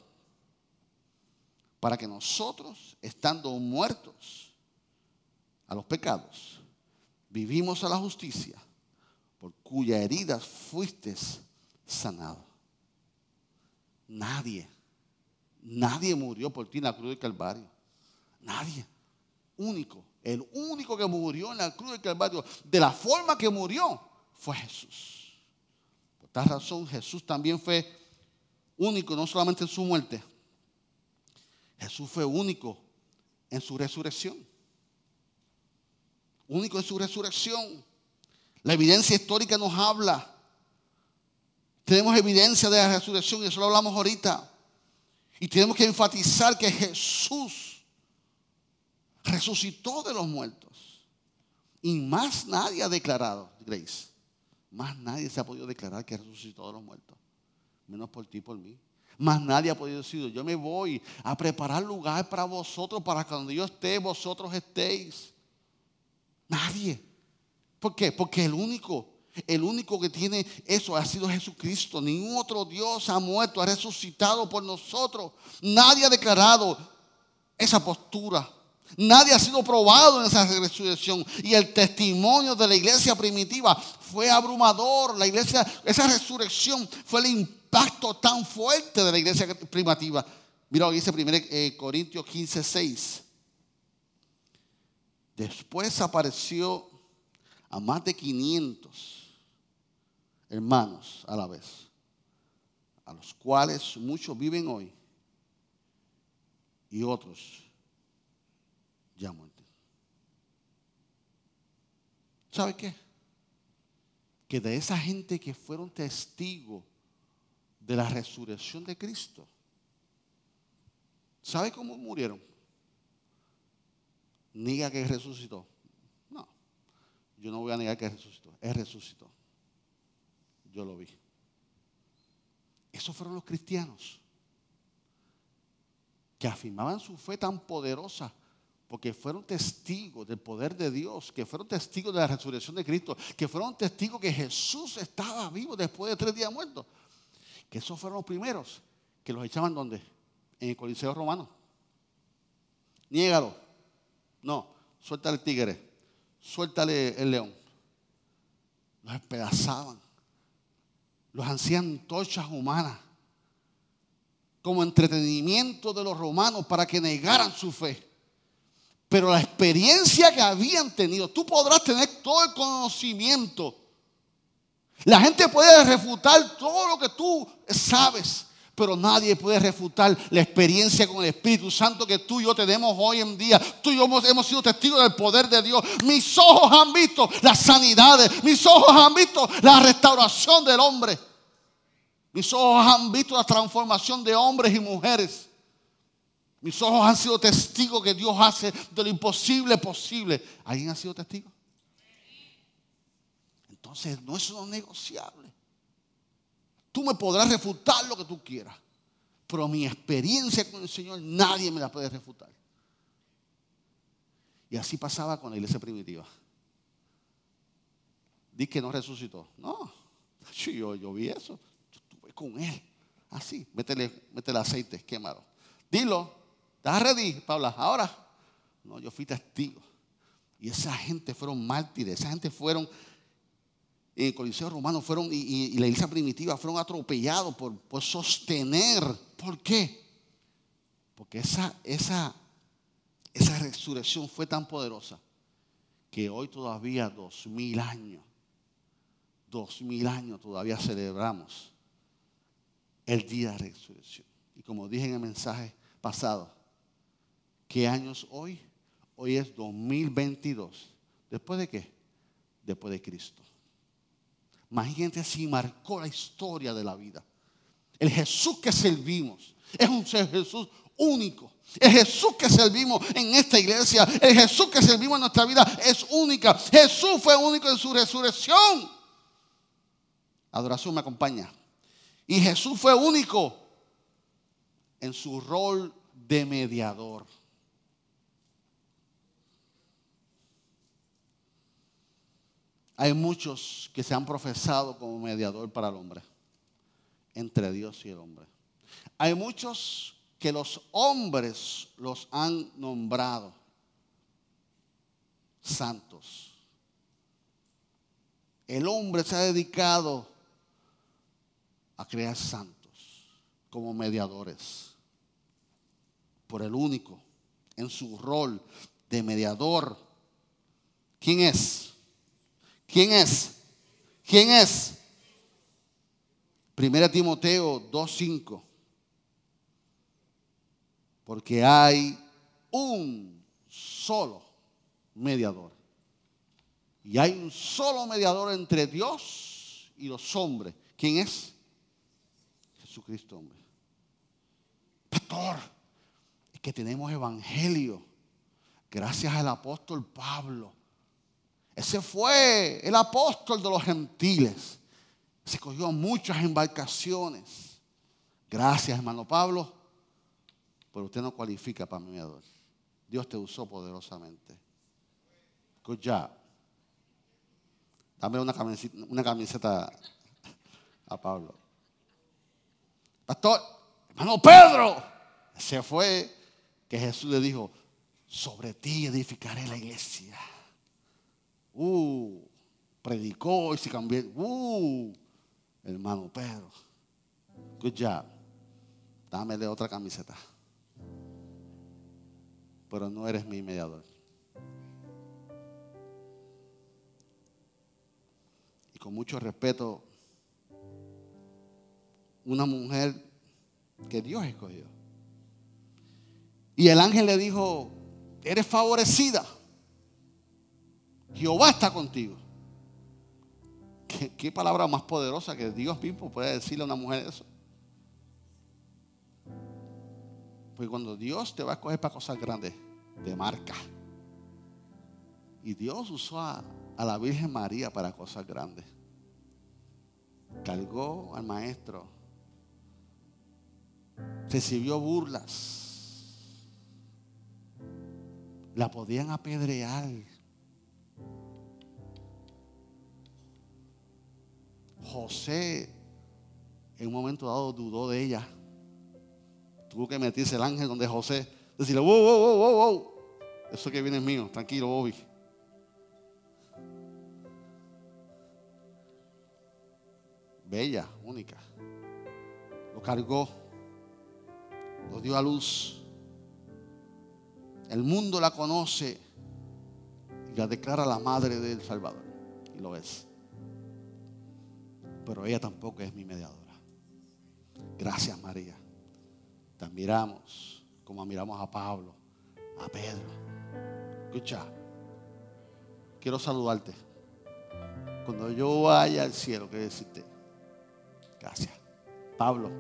para que nosotros, estando muertos a los pecados, vivimos a la justicia, por cuya heridas fuiste sanado. Nadie, nadie murió por ti en la cruz del Calvario. Nadie. Único. El único que murió en la cruz del Calvario, de la forma que murió, fue Jesús. Por tal razón Jesús también fue único, no solamente en su muerte. Jesús fue único en su resurrección. Único en su resurrección. La evidencia histórica nos habla. Tenemos evidencia de la resurrección y eso lo hablamos ahorita. Y tenemos que enfatizar que Jesús resucitó de los muertos. Y más nadie ha declarado, Grace, más nadie se ha podido declarar que resucitó de los muertos. Menos por ti y por mí. Más nadie ha podido decir, yo me voy a preparar lugar para vosotros, para que yo esté, vosotros estéis. Nadie. ¿Por qué? Porque el único, el único que tiene eso ha sido Jesucristo. Ningún otro Dios ha muerto, ha resucitado por nosotros. Nadie ha declarado esa postura. Nadie ha sido probado en esa resurrección. Y el testimonio de la iglesia primitiva fue abrumador. La iglesia, esa resurrección fue el impacto tan fuerte de la iglesia primitiva. Mira lo que dice 1 eh, Corintios 15, 6. Después apareció a más de 500 hermanos a la vez, a los cuales muchos viven hoy y otros ya muerto. ¿Sabe qué? Que de esa gente que fueron testigos de la resurrección de Cristo, ¿sabe cómo murieron? Niega que resucitó. No, yo no voy a negar que resucitó. Él resucitó. Yo lo vi. Esos fueron los cristianos que afirmaban su fe tan poderosa porque fueron testigos del poder de Dios, que fueron testigos de la resurrección de Cristo, que fueron testigos que Jesús estaba vivo después de tres días muertos. Que esos fueron los primeros que los echaban donde? En el Coliseo Romano. Niégalo. No, suéltale el tigre, suéltale el león. Los despedazaban, los hacían tochas humanas como entretenimiento de los romanos para que negaran su fe. Pero la experiencia que habían tenido, tú podrás tener todo el conocimiento. La gente puede refutar todo lo que tú sabes, pero nadie puede refutar la experiencia con el Espíritu Santo que tú y yo tenemos hoy en día. Tú y yo hemos, sido testigos del poder de Dios. Mis ojos han visto las sanidades, mis ojos han visto la restauración del hombre. Mis ojos han visto la transformación de hombres y mujeres. Mis ojos han sido testigos que Dios hace de lo imposible posible. ¿Alguien ha sido testigo? Entonces no es negociable. Tú me podrás refutar lo que tú quieras, pero mi experiencia con el Señor nadie me la puede refutar. Y así pasaba con la iglesia primitiva. Di que no resucitó. No, yo, vi eso. Yo estuve con él. Así, métele, métele aceite, quémalo. Dilo, ¿Estás ready, Paula? Ahora. No, yo fui testigo. Y esa gente fueron mártires. Esa gente fueron, en el Coliseo Romano, fueron, y, la iglesia primitiva, fueron atropellados por, por, sostener. ¿Por qué? Porque esa, esa, esa resurrección fue tan poderosa que hoy todavía, dos mil años, dos mil años todavía celebramos el día de resurrección. Y como dije en el mensaje pasado, ¿Qué años hoy? Hoy es 2022. ¿Después de qué? Después de Cristo. Imagínate si marcó la historia de la vida. El Jesús que servimos es un Jesús único. El Jesús que servimos en esta iglesia, el Jesús que servimos en nuestra vida es única. Jesús fue único en su resurrección. Adoración me acompaña. Y Jesús fue único en su rol de mediador. Hay muchos que se han profesado como mediador para el hombre, entre Dios y el hombre. Hay muchos que los hombres los han nombrado santos. El hombre se ha dedicado a crear santos como mediadores por el único en su rol de mediador. ¿Quién es? ¿Quién es? ¿Quién es? Primera Timoteo 2.5. Porque hay un solo mediador. Y hay un solo mediador entre Dios y los hombres. ¿Quién es? Jesucristo, hombre. Pastor, es que tenemos evangelio. Gracias al apóstol Pablo ese fue el apóstol de los gentiles. Se cogió muchas embarcaciones. Gracias, hermano Pablo. Pero usted no cualifica para mediador. Dios te usó poderosamente. Good job. Dame una camiseta, una camiseta a Pablo. Pastor, hermano Pedro. Se fue que Jesús le dijo, sobre ti edificaré la iglesia. Uh, predicó y se cambió. Uh, hermano Pedro. Good job. Dame de otra camiseta. Pero no eres mi mediador. Y con mucho respeto, una mujer que Dios escogió. Y el ángel le dijo, eres favorecida Jehová está contigo. ¿Qué, palabra más poderosa que Dios mismo puede decirle a una mujer eso? Porque cuando Dios te va a escoger para cosas grandes, te marca. Y Dios usó a, a la Virgen María para cosas grandes. Cargó al maestro. Recibió burlas. La podían apedrear. José en un momento dado dudó de ella. Tuvo que meterse el ángel donde José. Decirle, wow, wow, wow, wow, wow. Eso que viene es mío. Tranquilo, Bobby. Bella, única. Lo cargó. Lo dio a luz. El mundo la conoce y la declara la madre del Salvador. Y lo es. Pero ella tampoco es mi mediadora. Gracias, María. Te admiramos como admiramos a Pablo, a Pedro. Escucha, quiero saludarte. Cuando yo vaya al cielo, quiero decirte, gracias. Pablo,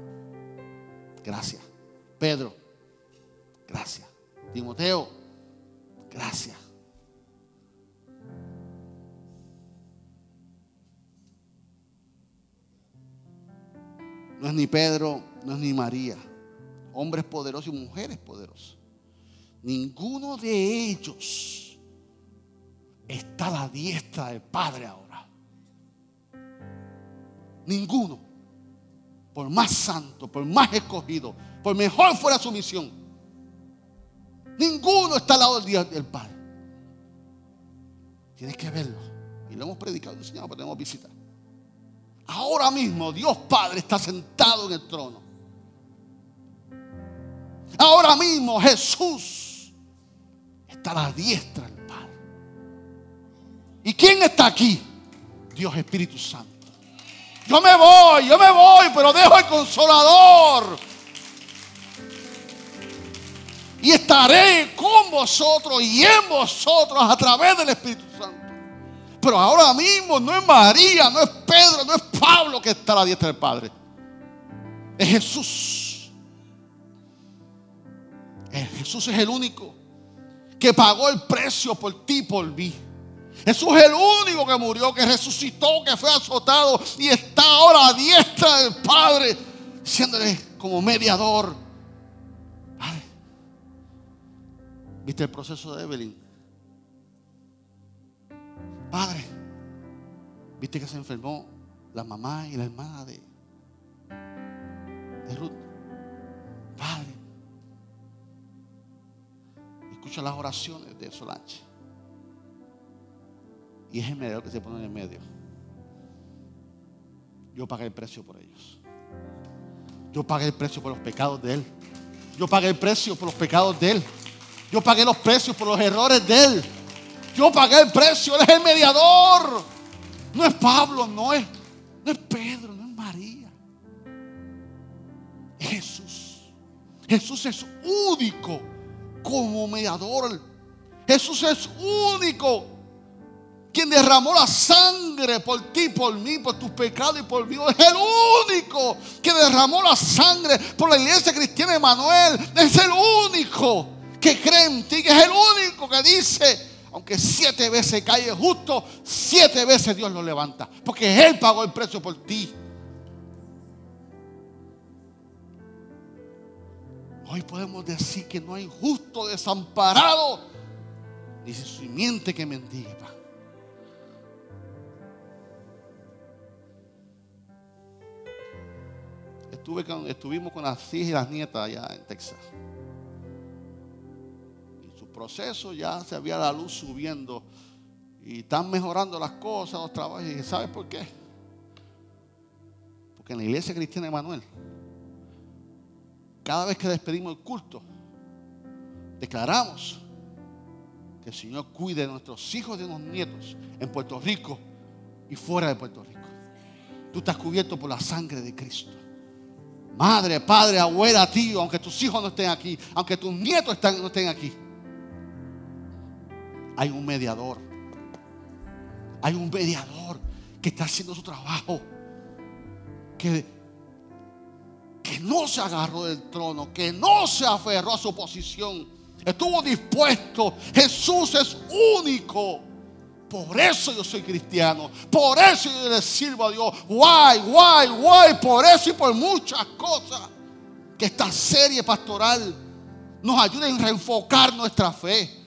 gracias. Pedro, gracias. Timoteo, gracias. No es ni Pedro, no es ni María. Hombres poderosos y mujeres poderosas. Ninguno de ellos está a la diestra del Padre ahora. Ninguno. Por más santo, por más escogido, por mejor fuera su misión. Ninguno está al lado del, del Padre. Tienes que verlo. Y lo hemos predicado, enseñado, pero tenemos. Ahora mismo Dios Padre está sentado en el trono. Ahora mismo Jesús está a la diestra del Padre. ¿Y quién está aquí? Dios Espíritu Santo. Yo me voy, yo me voy, pero dejo el consolador. Y estaré con vosotros y en vosotros a través del Espíritu Santo. Pero ahora mismo no es María, no es Pedro, no es Pablo que está a la diestra del Padre. Es Jesús. Jesús es el único que pagó el precio por ti por mí. Jesús es el único que murió, que resucitó, que fue azotado y está ahora a diestra del Padre, siéndole como mediador. ¿Viste el proceso de Evelyn? Padre, ¿viste que se enfermó la mamá y la hermana de, Ruth? Padre, escucha las oraciones de Solange. Y es el mediador que se pone en el medio. Yo pagué el precio por ellos. Yo pagué el precio por los pecados de él. Yo pagué el precio por los pecados de él. Yo pagué los precios por los errores de él. Yo pagué el precio, Él es el mediador. No es Pablo, no es, no es Pedro, no es María. Es Jesús. Jesús es único como mediador. Jesús es único quien derramó la sangre por ti, por mí, por tus pecados y por mí. Es el único que derramó la sangre por la iglesia cristiana de Manuel. Es el único que cree en ti, es el único que dice aunque siete veces cae justo, siete veces Dios lo levanta. Porque Él pagó el precio por ti. Hoy podemos decir que no hay justo desamparado, ni simiente que mendiga. Estuve estuvimos con las hijas y las nietas allá en Texas proceso, ya se había la luz subiendo y están mejorando las cosas, los trabajos. Y ¿sabes por qué? Porque en la iglesia cristiana de Manuel, cada vez que despedimos el culto, declaramos que el Señor cuide de nuestros hijos y de nuestros nietos en Puerto Rico y fuera de Puerto Rico. Tú estás cubierto por la sangre de Cristo. Madre, padre, abuela, tío, aunque tus hijos no estén aquí, aunque tus nietos no estén aquí hay un mediador. Hay un mediador que está haciendo su trabajo. Que, que no se agarró del trono, que no se aferró a su posición. Estuvo dispuesto. Jesús es único. Por eso yo soy cristiano. Por eso yo le sirvo a Dios. Guay, guay, guay. Por eso y por muchas cosas. Que esta serie pastoral nos ayude a reenfocar nuestra fe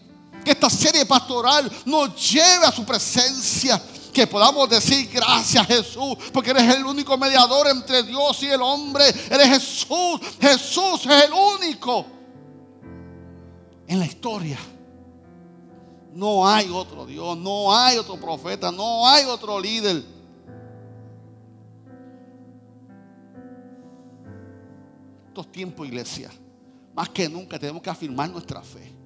Que esta serie pastoral nos lleve a su presencia. Que podamos decir gracias Jesús, porque eres el único mediador entre Dios y el hombre. Eres Jesús. Jesús es el único en la historia. No hay otro Dios, no hay otro profeta, no hay otro líder. Estos tiempos, iglesia, más que nunca tenemos que afirmar nuestra fe.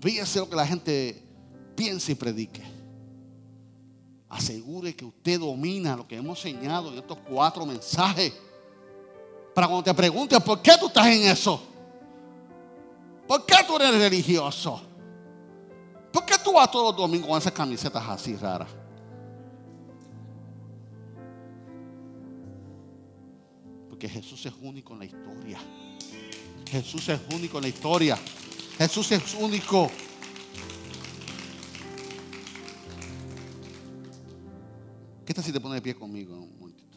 Fíjese lo que la gente piensa y predique. Asegure que usted domina lo que hemos enseñado en estos cuatro mensajes. Para cuando te preguntes por qué tú estás en eso. ¿Por qué tú eres religioso? ¿Por qué tú vas todos los domingos con esas camisetas así raras? Porque Jesús es único en la historia. Jesús es único en la historia. Jesús es único. ¿Qué tal si te pones de pie conmigo un momentito?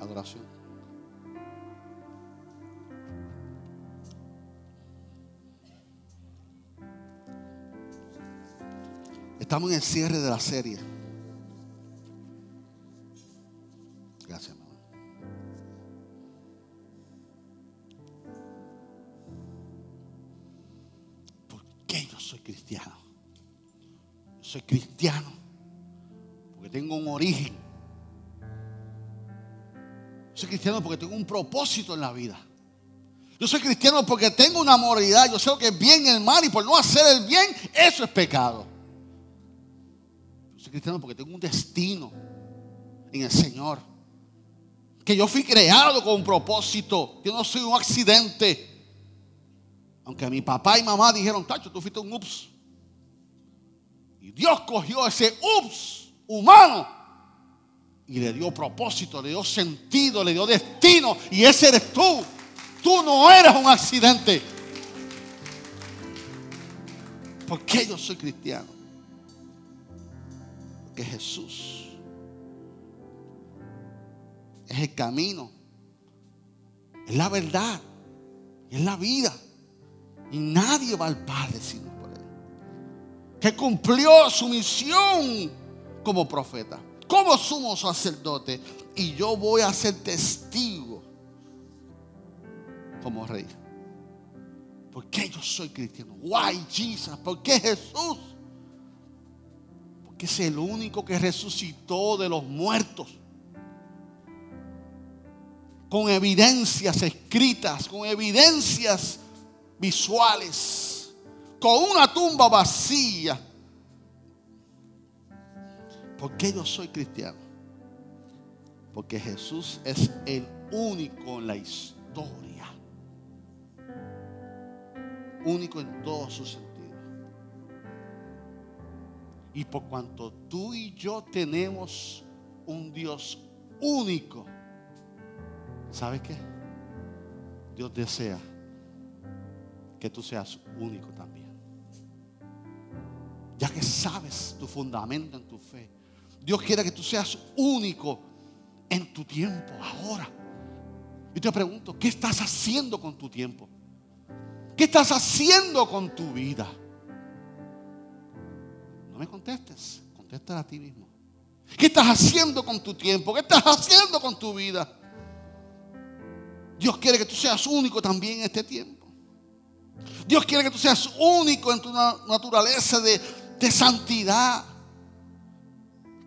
Adoración. Estamos en el cierre de la serie. Gracias, mamá. Soy cristiano? Yo soy cristiano porque tengo un origen. Yo soy cristiano porque tengo un propósito en la vida. Yo soy cristiano porque tengo una moralidad. Yo sé lo que es bien y el mal y por no hacer el bien, eso es pecado. Yo soy cristiano porque tengo un destino en el Señor. Que yo fui creado con un propósito. Yo no soy un accidente. Aunque mi papá y mamá dijeron, Tacho, tú fuiste un ups. Y Dios cogió ese ups humano y le dio propósito, le dio sentido, le dio destino. Y ese eres tú. Tú no eres un accidente. ¿Por qué yo soy cristiano? Porque Jesús es el camino, es la verdad, es la vida. Y nadie va al Padre sino por Él. Que cumplió su misión como profeta, como sumo sacerdote. Y yo voy a ser testigo como rey. ¿Por qué yo soy cristiano? Why Jesus? ¿Por qué Jesús? Porque es el único que resucitó de los muertos. Con evidencias escritas, con evidencias visuales, con una tumba vacía. ¿Por qué yo soy cristiano? Porque Jesús es el único en la historia. Único en todo su sentido. Y por cuanto tú y yo tenemos un Dios único, ¿sabes qué? Dios desea que tú seas único también. Ya que sabes tu fundamento en tu fe. Dios quiere que tú seas único en tu tiempo, ahora. Y te pregunto, ¿qué estás haciendo con tu tiempo? ¿Qué estás haciendo con tu vida? No me contestes, contéstala a ti mismo. ¿Qué estás haciendo con tu tiempo? ¿Qué estás haciendo con tu vida? Dios quiere que tú seas único también en este tiempo. Dios quiere que tú seas único en tu naturaleza de, santidad.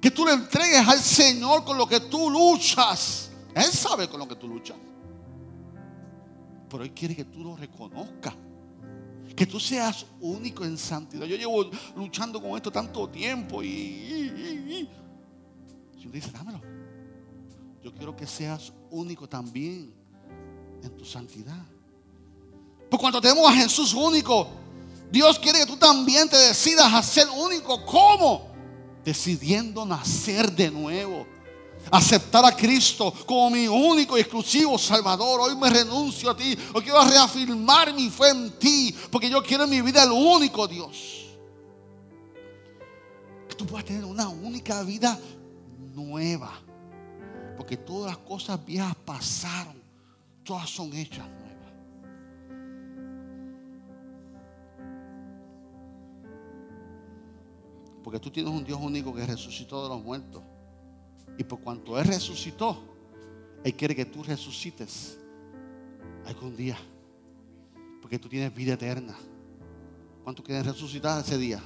Que tú le entregues al Señor con lo que tú luchas. Él sabe con lo que tú luchas. Pero Él quiere que tú lo reconozcas. Que tú seas único en santidad. Yo llevo luchando con esto tanto tiempo y... y, Señor dice, dámelo. Yo quiero que seas único también en tu santidad. Por cuanto tenemos a Jesús único, Dios quiere que tú también te decidas a ser único. ¿Cómo? Decidiendo nacer de nuevo. Aceptar a Cristo como mi único y exclusivo Salvador. Hoy me renuncio a ti. Hoy quiero reafirmar mi fe en ti. Porque yo quiero en mi vida el único Dios. Que tú puedas tener una única vida nueva. Porque todas las cosas viejas pasaron. Todas son hechas Porque tú tienes un Dios único que resucitó de los muertos. Y por cuanto Él resucitó, Él quiere que tú resucites algún día. Porque tú tienes vida eterna. ¿Cuánto quieres resucitar ese día?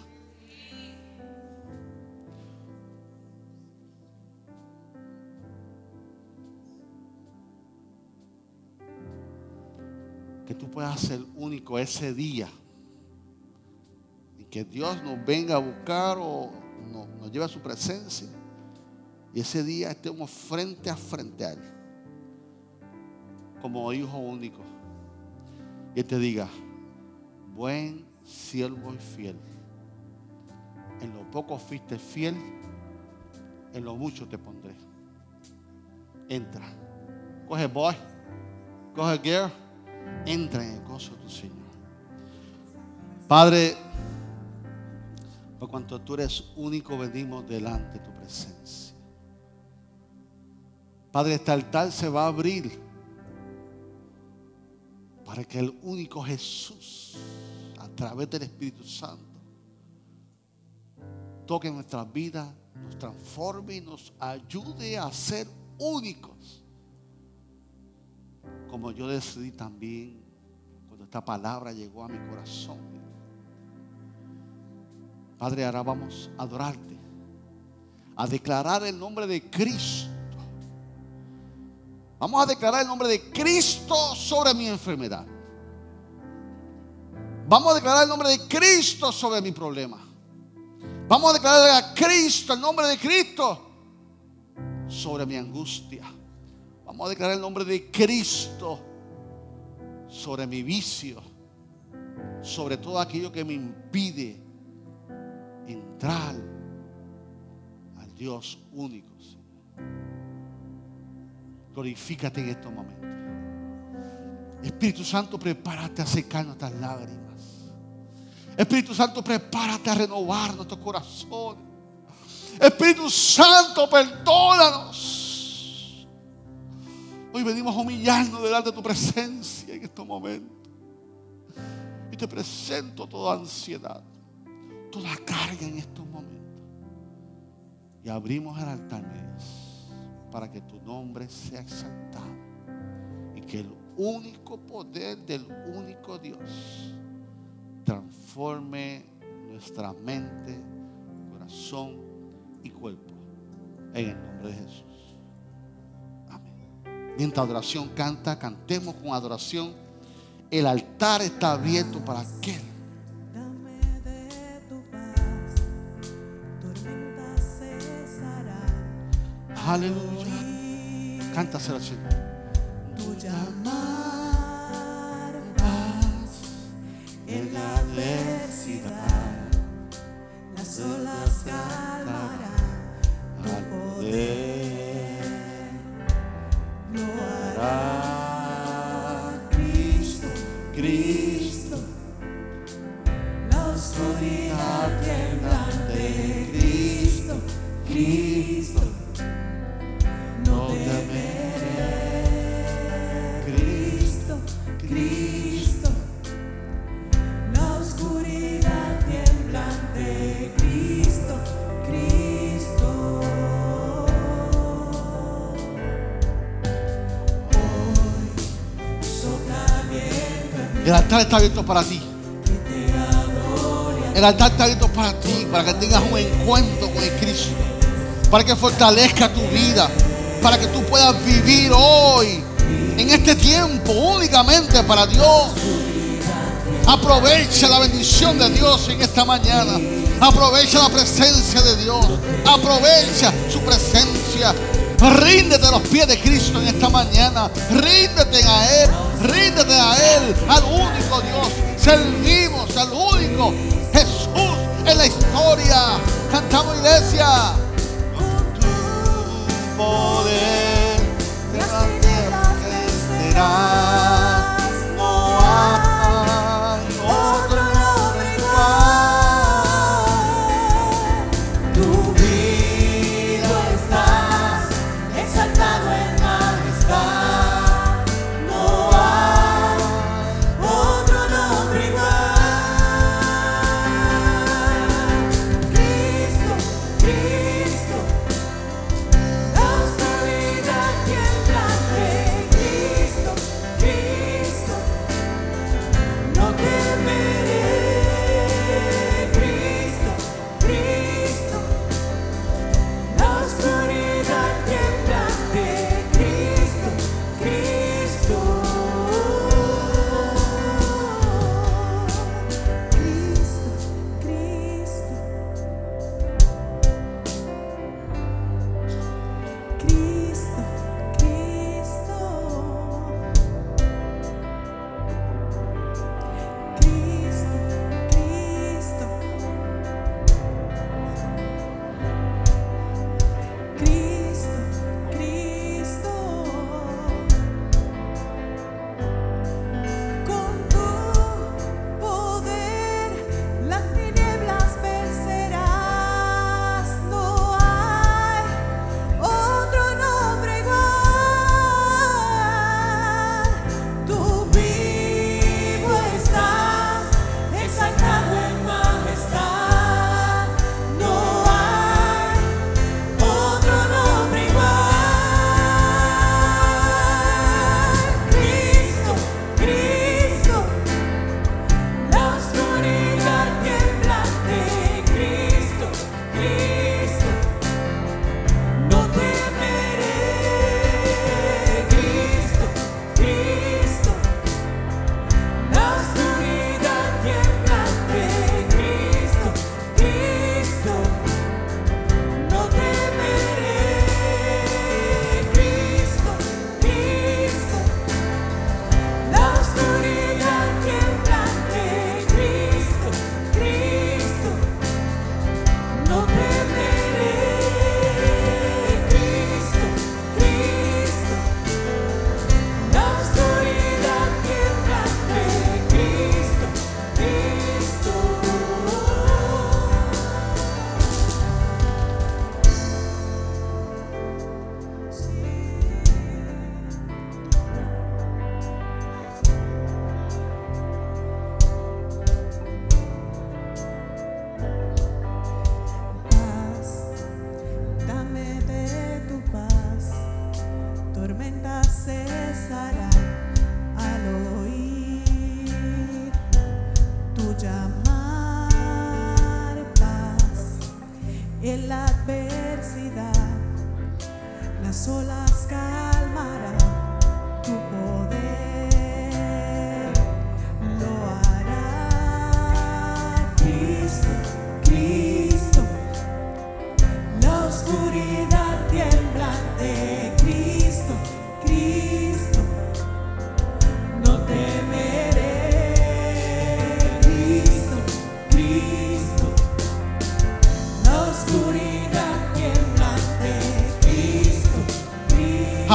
Que tú puedas ser único ese día. Que Dios nos venga a buscar o nos, nos lleve a su presencia. Y ese día estemos frente a frente a Él. Como hijo único. Y Él te diga, buen siervo y fiel. En lo poco fuiste fiel, en lo mucho te pondré. Entra. Coge boy, coge girl, entra en el gozo de tu Señor. Padre, por cuanto tú eres único, venimos delante de tu presencia. Padre, este altar se va a abrir para que el único Jesús, a través del Espíritu Santo, toque nuestras vidas, nos transforme y nos ayude a ser únicos. Como yo decidí también cuando esta palabra llegó a mi corazón. Padre, ahora vamos a adorarte, a declarar el nombre de Cristo. Vamos a declarar el nombre de Cristo sobre mi enfermedad. Vamos a declarar el nombre de Cristo sobre mi problema. Vamos a declarar a Cristo, el nombre de Cristo, sobre mi angustia. Vamos a declarar el nombre de Cristo sobre mi vicio, sobre todo aquello que me impide entrar al Dios único. Glorifícate en estos momentos. Espíritu Santo, prepárate a secar nuestras lágrimas. Espíritu Santo, prepárate a renovar nuestro corazón. Espíritu Santo, perdónanos. Hoy venimos a humillarnos delante de tu presencia en estos momentos. Y te presento toda ansiedad, toda carga en estos momentos. Y abrimos el altar, Dios, para que tu nombre sea exaltado. Y que el único poder del único Dios transforme nuestra mente, corazón y cuerpo. En el nombre de Jesús. Amén. Mientras adoración canta, cantemos con adoración. El altar está abierto para aquel. Aleluya. Cántaselo al Señor. Tu llamar en la adversidad, las olas calmarán tu poder. Lo hará Cristo, Cristo, la oscuridad temblante, Cristo, Cristo. Está abierto para ti. El altar está abierto para ti, para que tengas un encuentro con el Cristo, para que fortalezca tu vida, para que tú puedas vivir hoy, en este tiempo, únicamente para Dios. Aprovecha la bendición de Dios en esta mañana. Aprovecha la presencia de Dios. Aprovecha su presencia. Ríndete a los pies de Cristo en esta mañana. Ríndete a Él. Ríndete a Él, al único Dios. Servimos al único Jesús en la historia. Cantamos iglesia. Con tu poder de las tierras vencerás. No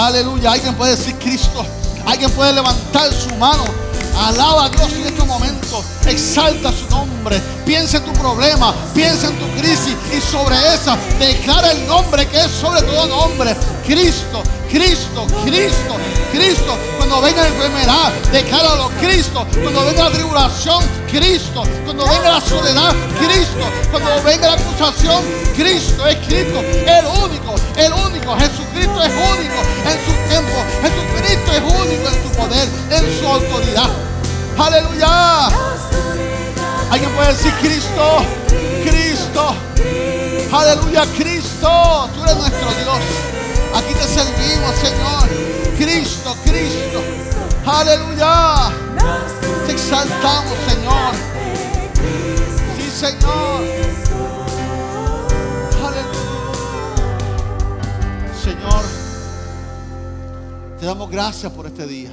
Aleluya. Alguien puede decir Cristo. Alguien puede levantar su mano. Alaba a Dios en este momento. Exalta su nombre. Piensa en tu problema. Piensa en tu crisis. Y sobre esa declara el nombre que es sobre todo nombre. Cristo, Cristo, Cristo, Cristo. Cuando venga la enfermedad, decláralo. Cristo. Cuando venga la tribulación, Cristo. Cuando venga la soledad, Cristo. Cuando venga la acusación, Cristo es Cristo. El único, el único. Jesucristo es único en su tiempo. Jesucristo es único en su poder, en su autoridad. Aleluya. Alguien puede decir Cristo, Cristo. Aleluya, Cristo. Tú eres nuestro Dios. Aquí te servimos, Señor. Cristo, Cristo. Aleluya. Te exaltamos, Señor. Sí, Señor. Te damos gracias por este día.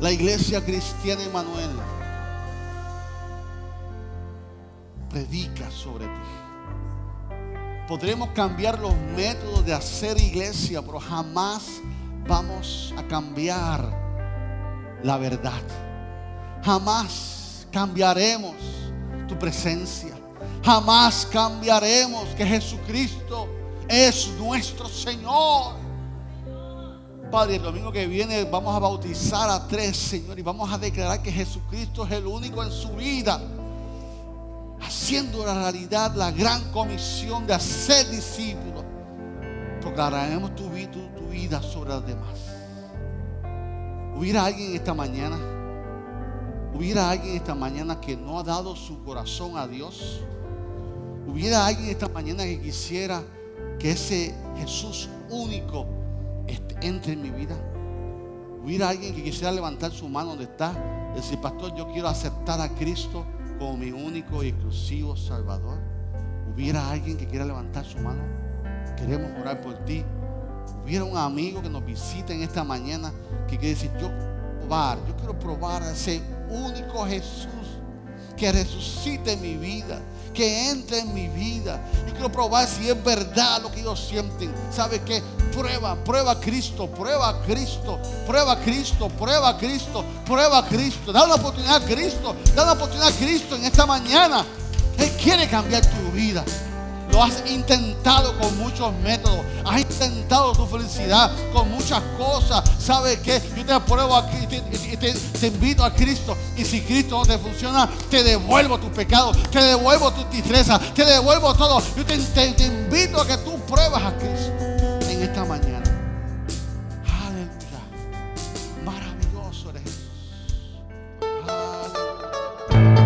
La iglesia cristiana Emanuel predica sobre ti. Podremos cambiar los métodos de hacer iglesia, pero jamás vamos a cambiar la verdad. Jamás cambiaremos tu presencia. Jamás cambiaremos que Jesucristo es nuestro Señor. Padre, el domingo que viene vamos a bautizar a tres, Señor, y vamos a declarar que Jesucristo es el único en su vida. Haciendo la realidad la gran comisión de hacer discípulos. Proclamaremos tu, tu- tu vida sobre las demás. Hubiera alguien esta mañana Hubiera alguien esta mañana que no ha dado su corazón a Dios. Hubiera alguien esta mañana que quisiera que ese Jesús único entre en mi vida. Hubiera alguien que quisiera levantar su mano donde está decir, pastor, yo quiero aceptar a Cristo como mi único y exclusivo Salvador. Hubiera alguien que quiera levantar su mano. Queremos orar por ti. Hubiera un amigo que nos visite en esta mañana que quiere decir, yo probar, yo quiero probar a ese único Jesús que resucite mi vida, que entre en mi vida. Yo quiero probar si es verdad lo que ellos sienten. ¿Sabe qué? Prueba, prueba a Cristo, prueba a Cristo, prueba a Cristo, prueba a Cristo, prueba a Cristo. Da una oportunidad a Cristo, da una oportunidad a Cristo en esta mañana. Él quiere cambiar tu vida. Lo has intentado con muchos métodos. Has intentado tu felicidad con muchas cosas. ¿Sabes qué? Yo te pruebo aquí te, te- te invito a Cristo. Y si Cristo no te funciona, te devuelvo tus pecados, te devuelvo tu tristeza, te devuelvo todo. Yo te invito a que tú pruebas a Cristo